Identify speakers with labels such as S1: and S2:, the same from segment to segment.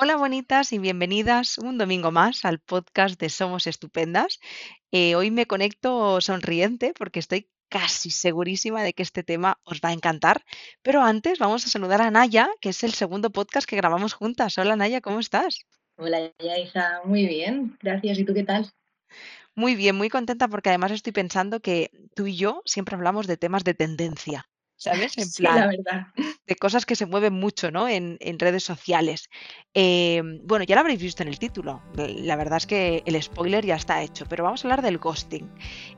S1: Hola bonitas y bienvenidas un domingo más al podcast de Somos Estupendas. Eh, hoy me conecto sonriente porque estoy casi segurísima de que este tema os va a encantar. Pero antes vamos a saludar a Naya, que es el segundo podcast que grabamos juntas. Hola Naya, ¿cómo estás?
S2: Hola hija, muy bien, gracias. ¿Y tú qué tal?
S1: Muy bien, muy contenta porque además estoy pensando que tú y yo siempre hablamos de temas de tendencia, ¿sabes? En
S2: Sí, la
S1: plan,
S2: verdad.
S1: de cosas que se mueven mucho, ¿no? En, en redes sociales. Em, bueno, ya lo habréis visto en el título. La verdad es que el spoiler ya está hecho, pero vamos a hablar del ghosting.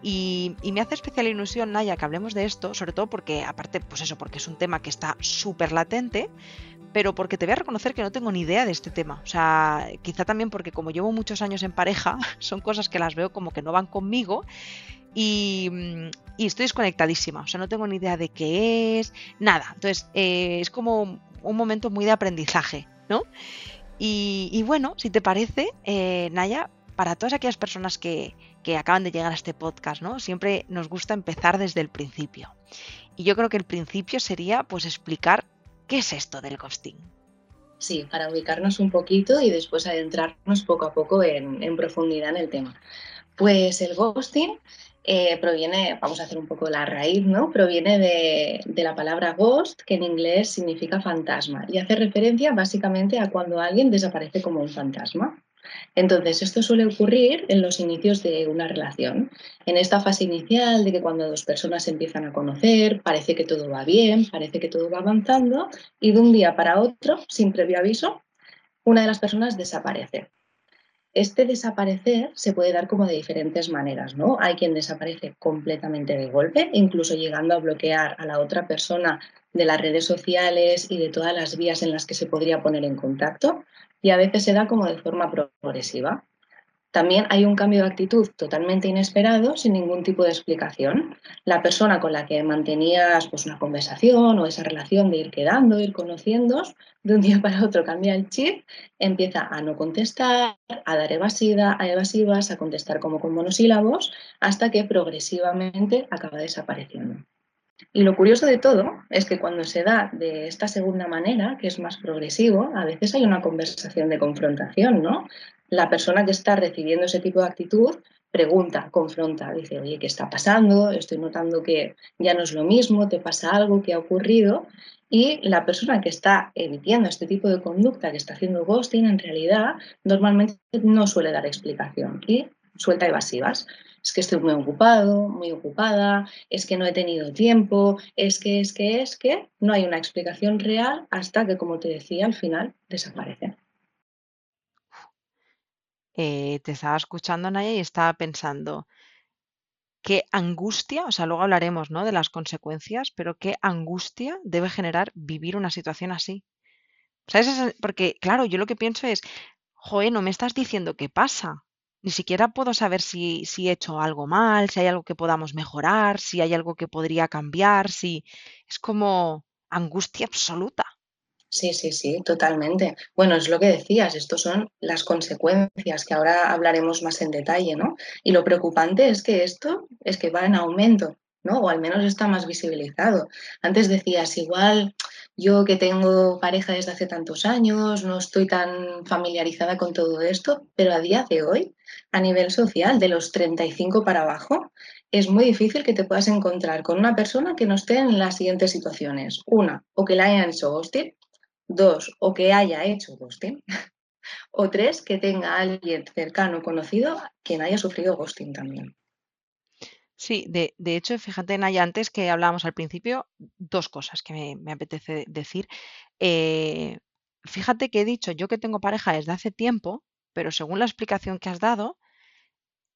S1: Y, y me hace especial ilusión, Naya, que hablemos de esto, sobre todo porque, aparte, pues eso, porque es un tema que está súper latente, pero porque te voy a reconocer que no tengo ni idea de este tema. O sea, quizá también porque como llevo muchos años en pareja, son cosas que las veo como que no van conmigo y, mm, y estoy desconectadísima. O sea, no tengo ni idea de qué es, nada. Entonces, eh, es como un momento muy de aprendizaje, ¿no? Y, y bueno, si te parece, eh, Naya, para todas aquellas personas que, que acaban de llegar a este podcast, ¿no? Siempre nos gusta empezar desde el principio. Y yo creo que el principio sería pues explicar qué es esto del ghosting.
S2: Sí, para ubicarnos un poquito y después adentrarnos poco a poco en, en profundidad en el tema. Pues el ghosting eh, proviene, vamos a hacer un poco la raíz, ¿no? Proviene de, la palabra ghost, que en inglés significa fantasma, y hace referencia básicamente a cuando alguien desaparece como un fantasma. Entonces, esto suele ocurrir en los inicios de una relación, en esta fase inicial de que cuando dos personas se empiezan a conocer, parece que todo va bien, parece que todo va avanzando y de un día para otro, sin previo aviso, una de las personas desaparece. Este desaparecer se puede dar como de diferentes maneras, ¿no? Hay quien desaparece completamente de golpe, incluso llegando a bloquear a la otra persona de las redes sociales y de todas las vías en las que se podría poner en contacto, y a veces se da como de forma progresiva. También hay un cambio de actitud totalmente inesperado, sin ningún tipo de explicación. La persona con la que mantenías pues, una conversación o esa relación de ir quedando, ir conociendo, de un día para otro cambia el chip, empieza a no contestar, a dar evasiva, a evasivas, a contestar como con monosílabos, hasta que progresivamente acaba desapareciendo. Y lo curioso de todo es que cuando se da de esta segunda manera, que es más progresivo, a veces hay una conversación de confrontación, ¿no? La persona que está recibiendo ese tipo de actitud pregunta, confronta, dice, oye, ¿qué está pasando? Estoy notando que ya no es lo mismo, te pasa algo, ¿qué ha ocurrido? Y la persona que está emitiendo este tipo de conducta, que está haciendo ghosting, en realidad normalmente no suele dar explicación y suelta evasivas es que estoy muy ocupado, muy ocupada, es que no he tenido tiempo, es que, es que, es que, no hay una explicación real hasta que, como te decía, al final desaparece.
S1: Eh, te estaba escuchando, Naya, y estaba pensando, qué angustia, o sea, luego hablaremos, ¿no? de las consecuencias, pero qué angustia debe generar vivir una situación así. ¿Sabes? Porque, claro, yo lo que pienso es, joe, no me estás diciendo qué pasa. Ni siquiera puedo saber si, si he hecho algo mal, si hay algo que podamos mejorar, si hay algo que podría cambiar, si es como angustia absoluta.
S2: Sí, sí, sí, totalmente. Bueno, es lo que decías, estos son las consecuencias que ahora hablaremos más en detalle, ¿no? Y lo preocupante es que esto es que va en aumento, ¿no? O al menos está más visibilizado. Antes decías, igual yo que tengo pareja desde hace tantos años, no estoy tan familiarizada con todo esto, pero a día de hoy, a nivel social, de los 35 para abajo, es muy difícil que te puedas encontrar con una persona que no esté en las siguientes situaciones. Una, o que la hayan hecho ghosting, Dos, o que haya hecho ghosting. O tres, que tenga alguien cercano, conocido, quien haya sufrido ghosting también.
S1: Sí, de, de hecho, fíjate, Naya, antes que hablábamos al principio, dos cosas que me, me apetece decir. Eh, fíjate que he dicho yo que tengo pareja desde hace tiempo, pero según la explicación que has dado,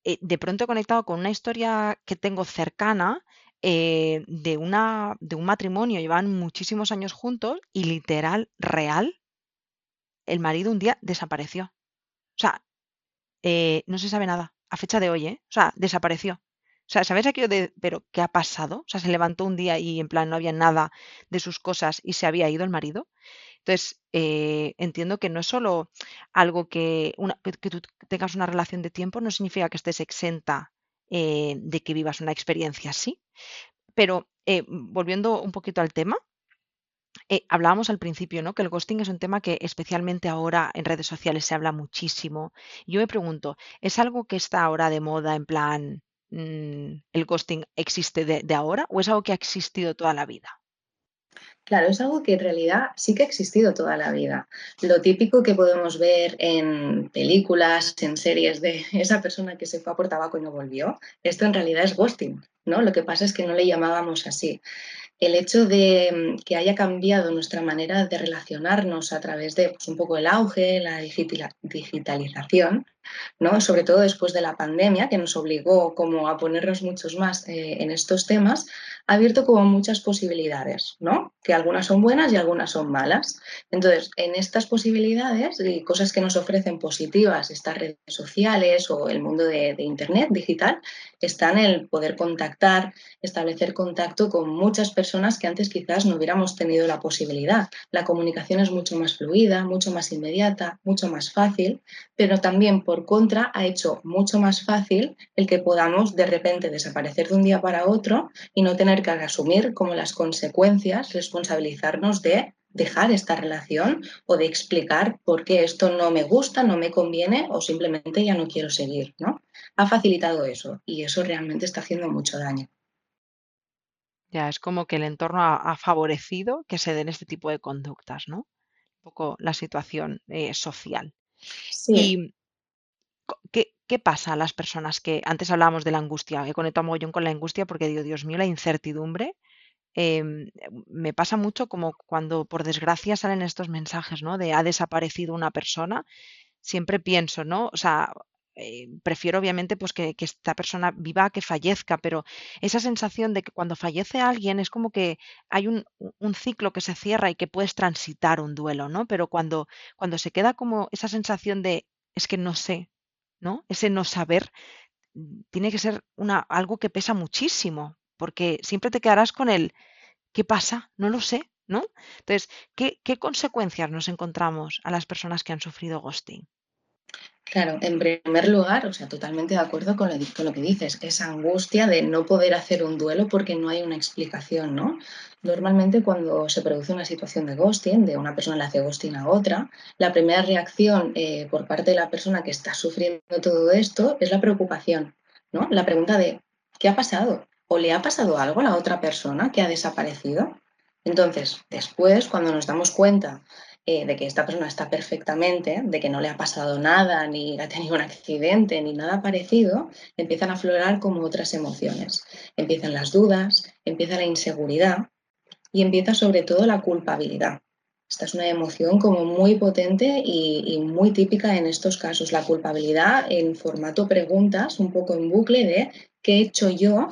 S1: eh, de pronto he conectado con una historia que tengo cercana eh, de una, de un matrimonio, llevan muchísimos años juntos y literal, real, el marido un día desapareció. O sea, eh, no se sabe nada, a fecha de hoy, ¿eh? O sea, desapareció. O sea, ¿sabes aquello de, pero qué ha pasado? O sea, se levantó un día y en plan no había nada de sus cosas y se había ido el marido. Entonces, eh, entiendo que no es solo algo que, una- que tú tengas una relación de tiempo, no significa que estés exenta eh, de que vivas una experiencia así. Pero eh, volviendo un poquito al tema, Eh, hablábamos al principio, ¿no? Que el ghosting es un tema que especialmente ahora en redes sociales se habla muchísimo. Yo me pregunto, ¿es algo que está ahora de moda en plan, mm, el ghosting existe de ahora o es algo que ha existido toda la vida?
S2: Claro, es algo que en realidad sí que ha existido toda la vida. Lo típico que podemos ver en películas, en series de esa persona que se fue a por tabaco y no volvió, esto en realidad es ghosting, ¿no? Lo que pasa es que no le llamábamos así. El hecho de mm, que haya cambiado nuestra manera de relacionarnos a través de pues, un poco el auge, la digitalización, ¿no? sobre todo después de la pandemia, que nos obligó como a ponernos muchos más eh, en estos temas, ha abierto como muchas posibilidades, ¿no? que algunas son buenas y algunas son malas. Entonces, en estas posibilidades y cosas que nos ofrecen positivas estas redes sociales o el mundo de, de Internet digital, están el poder contactar, establecer contacto con muchas personas que antes quizás no hubiéramos tenido la posibilidad. La comunicación es mucho más fluida, mucho más inmediata, mucho más fácil, pero también por por contra, ha hecho mucho más fácil el que podamos de repente desaparecer de un día para otro y no tener que asumir como las consecuencias, responsabilizarnos de dejar esta relación o de explicar por qué esto no me gusta, no me conviene o simplemente ya no quiero seguir, ¿no? Ha facilitado eso y eso realmente está haciendo mucho daño.
S1: Ya es como que el entorno ha, ha favorecido que se den este tipo de conductas, ¿no? Un poco la situación eh, social.
S2: Sí,
S1: Y ¿Qué, pasa a las personas que antes hablábamos de la angustia? He conectado mogollón con la angustia porque digo, Dios mío, la incertidumbre. em, me pasa mucho como cuando por desgracia salen estos mensajes, ¿no? De ha desaparecido una persona. Siempre pienso, ¿no? O sea, eh, prefiero obviamente pues que, esta persona viva que fallezca, pero esa sensación de que cuando fallece alguien es como que hay un, un ciclo que se cierra y que puedes transitar un duelo, ¿no? Pero cuando, cuando se queda como esa sensación de es que no sé, ¿no? Ese no saber mm, tiene que ser una, algo que pesa muchísimo, porque siempre te quedarás con el ¿qué pasa? No lo sé, ¿no? Entonces, ¿qué, qué consecuencias nos encontramos a las personas que han sufrido ghosting?
S2: Claro, en primer lugar, o sea, totalmente de acuerdo con lo, que dices, esa angustia de no poder hacer un duelo porque no hay una explicación, ¿no? Normalmente cuando se produce una situación de ghosting, de una persona le hace ghosting a otra, la primera reacción eh, por parte de la persona que está sufriendo todo esto es la preocupación, ¿no? La pregunta de, ¿qué ha pasado? ¿O le ha pasado algo a la otra persona que ha desaparecido? Entonces, después, cuando nos damos cuenta eh, de que esta persona está perfectamente, de que no le ha pasado nada, ni ha tenido un accidente, ni nada parecido, empiezan a aflorar como otras emociones. Empiezan las dudas, empieza la inseguridad y empieza sobre todo la culpabilidad. Esta es una emoción como muy potente y, y muy típica en estos casos. La culpabilidad en formato preguntas, un poco en bucle de ¿qué he hecho yo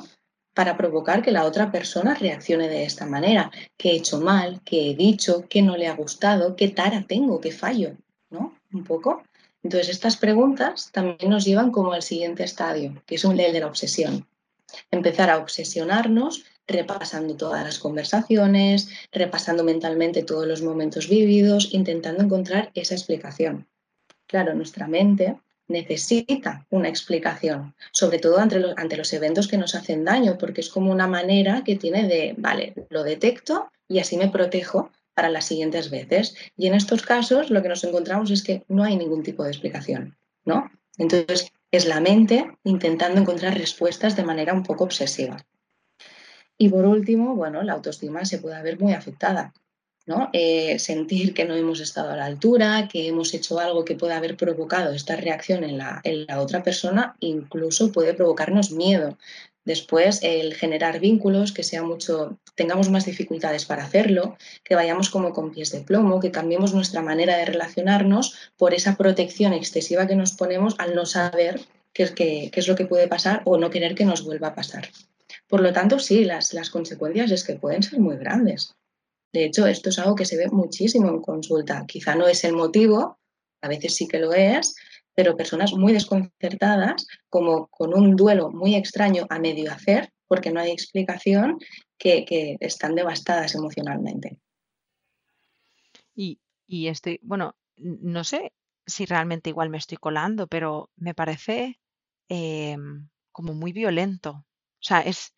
S2: para provocar que la otra persona reaccione de esta manera? ¿Qué he hecho mal? ¿Qué he dicho? ¿Qué no le ha gustado? ¿Qué tara tengo? ¿Qué fallo? ¿No? Un poco. Entonces, estas preguntas también nos llevan como al siguiente estadio, que es el de la obsesión empezar a obsesionarnos repasando todas las conversaciones, repasando mentalmente todos los momentos vividos, intentando encontrar esa explicación. Claro, nuestra mente necesita una explicación, sobre todo ante los, ante los eventos que nos hacen daño, porque es como una manera que tiene de, vale, lo detecto y así me protejo para las siguientes veces. Y en estos casos lo que nos encontramos es que no hay ningún tipo de explicación, ¿no? Entonces, es la mente intentando encontrar respuestas de manera un poco obsesiva. Y por último, bueno, la autoestima se puede ver muy afectada, ¿no? Eh, sentir que no hemos estado a la altura, que hemos hecho algo que puede haber provocado esta reacción en la, otra persona, incluso puede provocarnos miedo. Después, el generar vínculos, que sea mucho, tengamos más dificultades para hacerlo, que vayamos como con pies de plomo, que cambiemos nuestra manera de relacionarnos por esa protección excesiva que nos ponemos al no saber qué es, lo que puede pasar o no querer que nos vuelva a pasar. Por lo tanto, sí, las consecuencias es que pueden ser muy grandes. De hecho, esto es algo que se ve muchísimo en consulta. Quizá no es el motivo, a veces sí que lo es, pero personas muy desconcertadas, como con un duelo muy extraño a medio hacer, porque no hay explicación, que, están devastadas emocionalmente.
S1: Y, y estoy, bueno, no sé si realmente igual me estoy colando, pero me parece em, como muy violento. O sea, es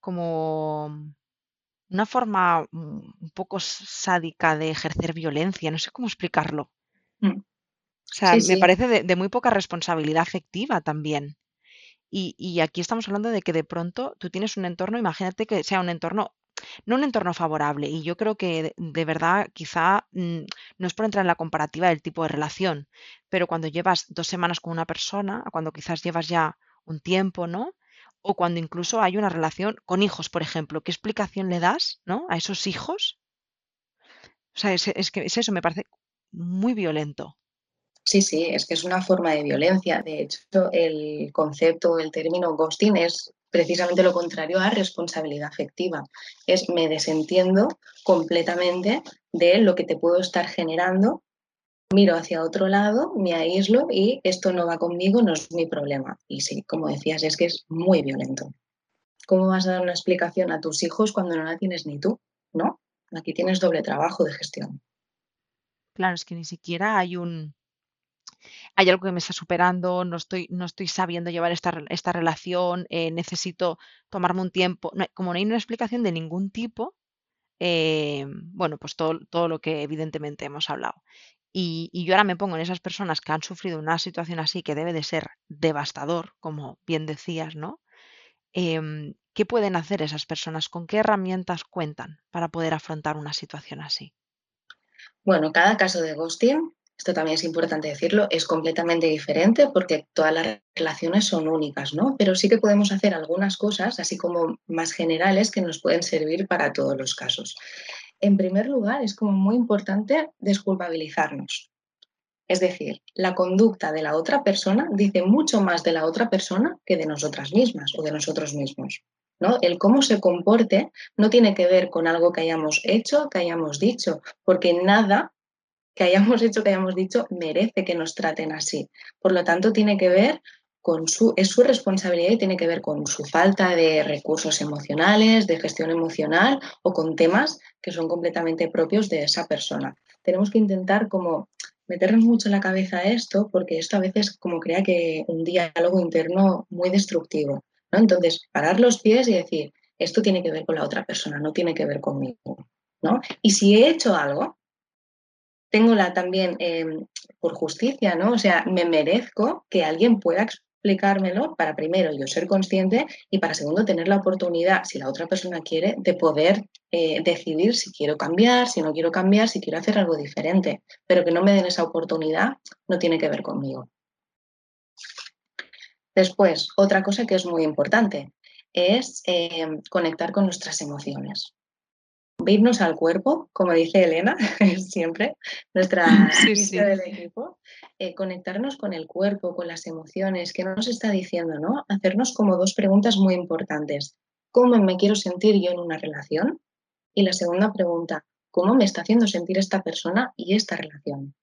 S1: como una forma un poco sádica de ejercer violencia, no sé cómo explicarlo. Mm. O sea, me parece de, muy poca responsabilidad afectiva también. Y, aquí estamos hablando de que de pronto tú tienes un entorno, imagínate que sea un entorno, no un entorno favorable. Y yo creo que de, verdad quizá mm, no es por entrar en la comparativa del tipo de relación, pero cuando llevas dos semanas con una persona, cuando quizás llevas ya un tiempo, ¿no? O cuando incluso hay una relación con hijos, por ejemplo, ¿qué explicación le das, ¿no? A esos hijos. O sea, es que es eso, me parece muy violento.
S2: Sí, sí, es que es una forma de violencia. De hecho, el concepto, el término ghosting es precisamente lo contrario a responsabilidad afectiva. Es me desentiendo completamente de lo que te puedo estar generando, miro hacia otro lado, me aíslo y esto no va conmigo, no es mi problema. Y sí, como decías, es que es muy violento. ¿Cómo vas a dar una explicación a tus hijos cuando no la tienes ni tú? ¿No? Aquí tienes doble trabajo de gestión.
S1: Claro, es que ni siquiera hay un, hay algo que me está superando, no estoy, no estoy sabiendo llevar esta, esta relación, eh, necesito tomarme un tiempo. como no hay una explicación de ningún tipo, eh, bueno, pues todo, todo lo que evidentemente hemos hablado. Y, yo ahora me pongo en esas personas que han sufrido una situación así que debe de ser devastador, como bien decías, ¿no? Em, ¿Qué pueden hacer esas personas? ¿Con qué herramientas cuentan para poder afrontar una situación así?
S2: Bueno, cada caso de ghosting esto también es importante decirlo, es completamente diferente porque todas las relaciones son únicas, ¿no? Pero sí que podemos hacer algunas cosas, así como más generales, que nos pueden servir para todos los casos. En primer lugar, es como muy importante desculpabilizarnos. Es decir, la conducta de la otra persona dice mucho más de la otra persona que de nosotras mismas o de nosotros mismos. ¿no? El cómo se comporte no tiene que ver con algo que hayamos hecho, que hayamos dicho, porque nada que hayamos hecho, que hayamos dicho, merece que nos traten así. Por lo tanto, tiene que ver es su responsabilidad y tiene que ver con su falta de recursos emocionales, de gestión emocional o con temas que son completamente propios de esa persona. Tenemos que intentar como meternos mucho en la cabeza esto porque esto a veces como crea que un diálogo interno muy destructivo. Entonces, parar los pies y decir, esto tiene que ver con la otra persona, no tiene que ver conmigo. ¿no? Y si he hecho algo, tengo la también em, por justicia, ¿no? O sea, me merezco que alguien pueda explicármelo para primero yo ser consciente y para segundo tener la oportunidad, si la otra persona quiere, de poder eh, decidir si quiero cambiar, si no quiero cambiar, si quiero hacer algo diferente, pero que no me den esa oportunidad no tiene que ver conmigo. Después, otra cosa que es muy importante es em, conectar con nuestras emociones irnos al cuerpo, como dice Elena, siempre, nuestra sí, del equipo, eh, conectarnos con el cuerpo, con las emociones, que nos está diciendo, ¿no? Hacernos como dos preguntas muy importantes. ¿Cómo me quiero sentir yo en una relación? Y la segunda pregunta, ¿cómo me está haciendo sentir esta persona y esta relación?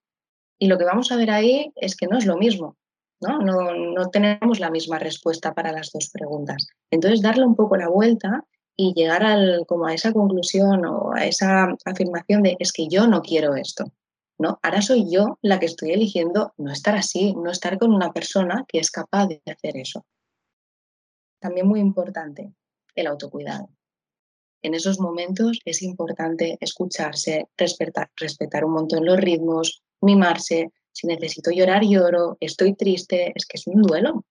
S2: Y lo que vamos a ver ahí es que no es lo mismo, ¿no? No, no tenemos la misma respuesta para las dos preguntas. Entonces, darle un poco la vuelta y llegar al, como a esa conclusión o a esa afirmación de es que yo no quiero esto. ¿no? Ahora soy yo la que estoy eligiendo no estar así, no estar con una persona que es capaz de hacer eso. También muy importante, el autocuidado. En esos momentos es importante escucharse, respetar, respetar un montón los ritmos, mimarse. Si necesito llorar, lloro, estoy triste, es que es un duelo.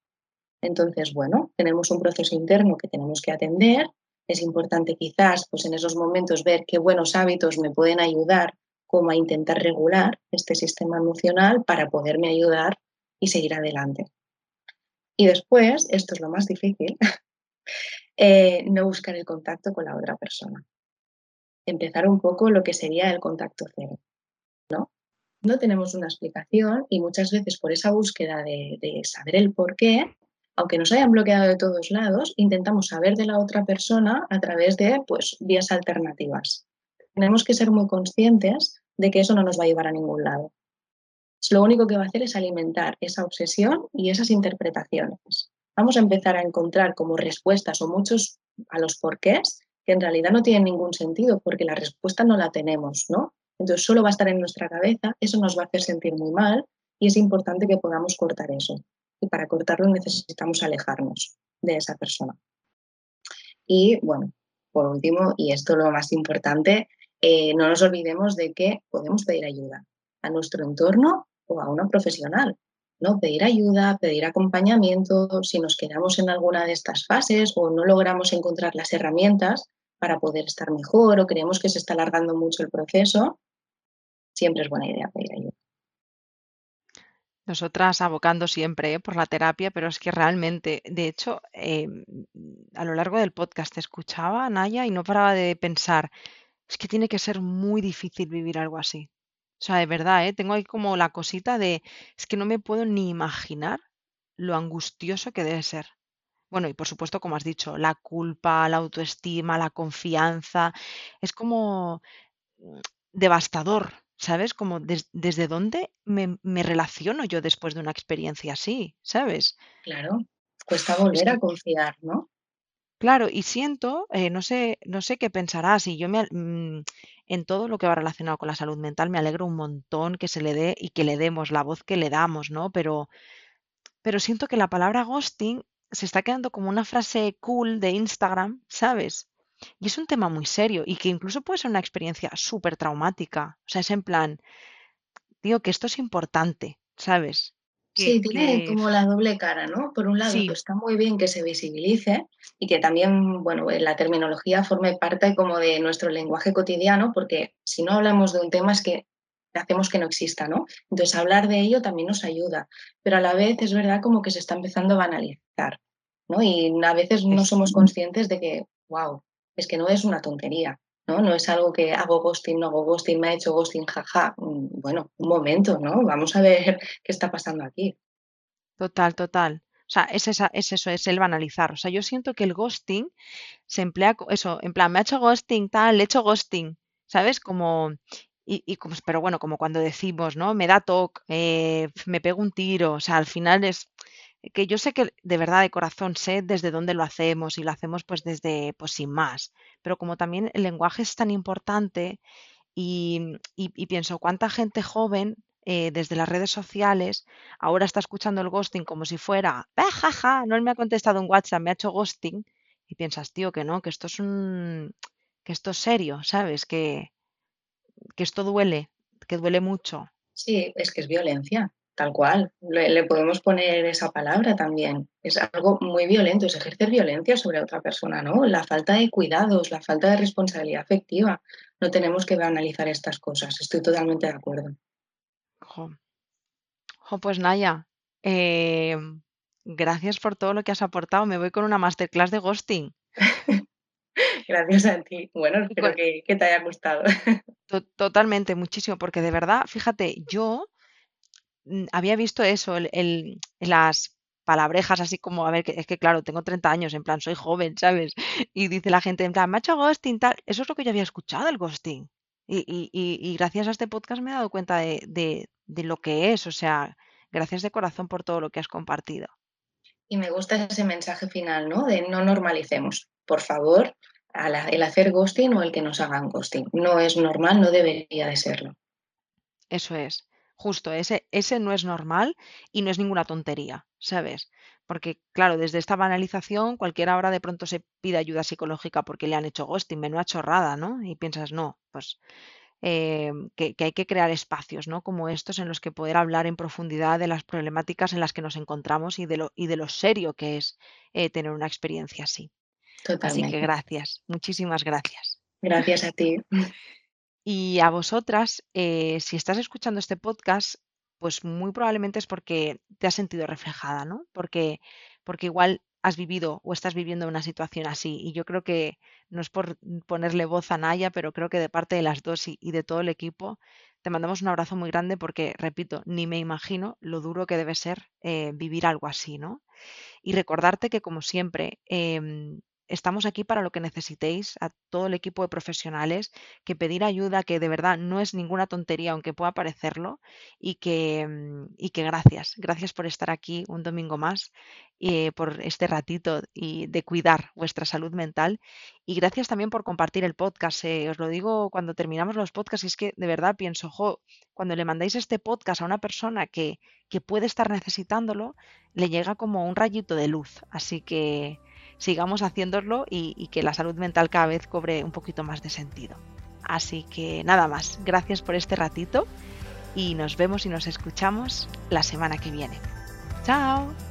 S2: Entonces, bueno, tenemos un proceso interno que tenemos que atender es importante quizás pues en esos momentos ver qué buenos hábitos me pueden ayudar como a intentar regular este sistema emocional para poderme ayudar y seguir adelante. Y después, esto es lo más difícil, eh, no buscar el contacto con la otra persona. Empezar un poco lo que sería el contacto cero. ¿no? no tenemos una explicación y muchas veces por esa búsqueda de, de saber el por qué, aunque nos hayan bloqueado de todos lados, intentamos saber de la otra persona a través de pues, vías alternativas. Tenemos que ser muy conscientes de que eso no nos va a llevar a ningún lado. Lo único que va a hacer es alimentar esa obsesión y esas interpretaciones. Vamos a empezar a encontrar como respuestas o muchos a los porqués que en realidad no tienen ningún sentido porque la respuesta no la tenemos, ¿no? Entonces solo va a estar en nuestra cabeza, eso nos va a hacer sentir muy mal y es importante que podamos cortar eso y para cortarlo necesitamos alejarnos de esa persona. Y bueno, por último, y esto lo más importante, eh, no nos olvidemos de que podemos pedir ayuda a nuestro entorno o a una profesional. ¿no? Pedir ayuda, pedir acompañamiento, si nos quedamos en alguna de estas fases o no logramos encontrar las herramientas para poder estar mejor o creemos que se está alargando mucho el proceso, siempre es buena idea pedir ayuda.
S1: Nosotras abocando siempre ¿eh? por la terapia, pero es que realmente, de hecho, em, a lo largo del podcast te escuchaba, Naya, y no paraba de pensar, es que tiene que ser muy difícil vivir algo así. O sea, de verdad, ¿eh? tengo ahí como la cosita de, es que no me puedo ni imaginar lo angustioso que debe ser. Bueno, y por supuesto, como has dicho, la culpa, la autoestima, la confianza, es como mm, devastador, ¿sabes? Como desde dónde me, relaciono yo después de una experiencia así, ¿sabes?
S2: Claro, cuesta volver a confiar, ¿no?
S1: Claro, y siento, eh, no sé, no sé qué pensarás, y yo me, mm, en todo lo que va relacionado con la salud mental me alegro un montón que se le dé y que le demos la voz que le damos, ¿no? Pero, pero siento que la palabra ghosting se está quedando como una frase cool de Instagram, ¿sabes? Y es un tema muy serio y que incluso puede ser una experiencia súper traumática. O sea, es en plan, digo que esto es importante, ¿sabes?
S2: sí, tiene como la doble cara, ¿no? Por un lado, está muy bien que se visibilice y que también, bueno, la terminología forme parte como de nuestro lenguaje cotidiano, porque si no hablamos de un tema es que hacemos que no exista, ¿no? Entonces, hablar de ello también nos ayuda, pero a la vez es verdad como que se está empezando a banalizar, ¿no? Y a veces no somos conscientes de que, wow, es que no es una tontería, ¿no? No es algo que hago ghosting, no hago ghosting, me ha hecho ghosting, jaja. Mm, bueno, un momento, ¿no? Vamos a ver qué está pasando aquí.
S1: Total, total. O sea, es, esa, es eso, es el banalizar. O sea, yo siento que el ghosting se emplea, eso, en plan, me ha hecho ghosting, tal, le he hecho ghosting, ¿sabes? Como, y, como, pero bueno, como cuando decimos, ¿no? Me da toque, eh, me pego un tiro, o sea, al final es, que yo sé que de verdad de corazón sé desde dónde lo hacemos y lo hacemos pues desde, pues sin más, pero como también el lenguaje es tan importante y, pienso cuánta gente joven eh, desde las redes sociales ahora está escuchando el ghosting como si fuera, ¡Ah, jaja! No me ha contestado un WhatsApp, me ha hecho ghosting y piensas, tío, que no, que esto es un, que esto es serio, ¿sabes? Que, que esto duele, que duele mucho.
S2: Sí, es que es violencia. Tal cual, le, podemos poner esa palabra también. Es algo muy violento, es ejercer violencia sobre otra persona, ¿no? La falta de cuidados, la falta de responsabilidad afectiva. No tenemos que analizar estas cosas, estoy totalmente de acuerdo.
S1: Jo, pues Naya, eh, gracias por todo lo que has aportado. Me voy con una masterclass de ghosting.
S2: gracias a ti. Bueno, espero que, te haya gustado.
S1: totalmente, muchísimo, porque de verdad, fíjate, yo había visto eso, el, las palabrejas así como, a ver, que, es que claro, tengo 30 años, en plan, soy joven, ¿sabes? Y dice la gente, en plan, macho ghosting, tal. Eso es lo que yo había escuchado, el ghosting. Y, y, y, gracias a este podcast me he dado cuenta de, de, lo que es, o sea, gracias de corazón por todo lo que has compartido.
S2: Y me gusta ese mensaje final, ¿no? De no normalicemos, por favor, el hacer ghosting o el que nos hagan ghosting. No es normal, no debería de serlo.
S1: Eso es. Justo, ese, ese no es normal y no es ninguna tontería, ¿sabes? Porque, claro, desde esta banalización, cualquiera ahora de pronto se pide ayuda psicológica porque le han hecho ghosting, menuda chorrada, ¿no? Y piensas, no, pues eh, que, hay que crear espacios, ¿no? Como estos en los que poder hablar en profundidad de las problemáticas en las que nos encontramos y de lo, y de lo serio que es eh, tener una experiencia así. Así que gracias, muchísimas gracias.
S2: Gracias a ti.
S1: Y a vosotras, eh, si estás escuchando este podcast, pues muy probablemente es porque te has sentido reflejada, ¿no? Porque, porque igual has vivido o estás viviendo una situación así. Y yo creo que no es por ponerle voz a Naya, pero creo que de parte de las dos y, de todo el equipo, te mandamos un abrazo muy grande porque, repito, ni me imagino lo duro que debe ser eh, vivir algo así, ¿no? Y recordarte que, como siempre, em, estamos aquí para lo que necesitéis, a todo el equipo de profesionales, que pedir ayuda, que de verdad no es ninguna tontería, aunque pueda parecerlo, y que, mm, y que gracias, gracias por estar aquí un domingo más, eh, por este ratito y de cuidar vuestra salud mental, y gracias también por compartir el podcast. Eh, os lo digo cuando terminamos los podcasts, y es que de verdad pienso, jo, cuando le mandáis este podcast a una persona que, que puede estar necesitándolo, le llega como un rayito de luz. Así que sigamos haciéndolo y, que la salud mental cada vez cobre un poquito más de sentido. Así que nada más, gracias por este ratito y nos vemos y nos escuchamos la semana que viene. ¡Chao!